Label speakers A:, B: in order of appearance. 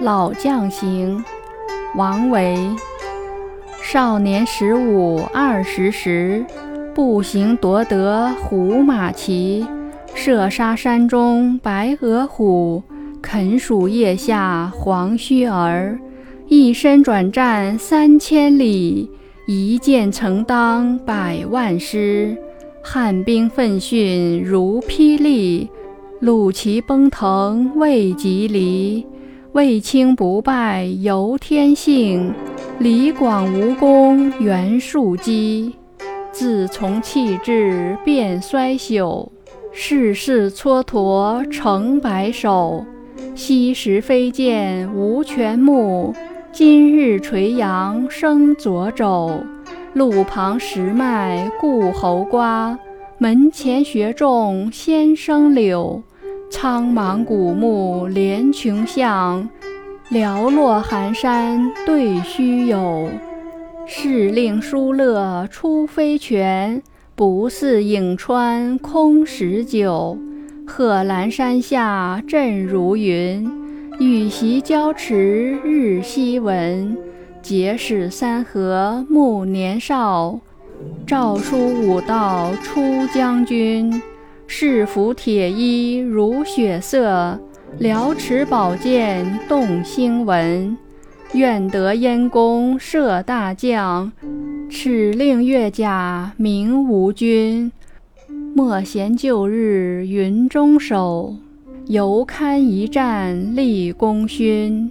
A: 老将行，王维。少年十五二十时，步行夺得胡马骑。射杀山中白额虎，啃鼠腋下黄须儿。一身转战三千里，一剑成当百万师。汉兵奋迅如霹雳，虏骑奔腾未及离。卫青不败由天幸。李广无功袁术基，自从弃智变衰朽。世事蹉跎成白首。昔时飞剑无全目，今日垂杨生左肘。路旁石脉故侯瓜，门前雪种先生柳。苍茫古木连穷巷。寥落寒山对虚有，试令书乐出飞泉，不似颍川空石久。贺兰山下阵如云，羽檄交驰日夕闻。结使三河暮年少，诏书武道出将军。士服铁衣如血色。辽持宝剑动星文，愿得燕弓射大将，敕令越甲鸣吴军。莫嫌旧日云中守，犹堪一战立功勋。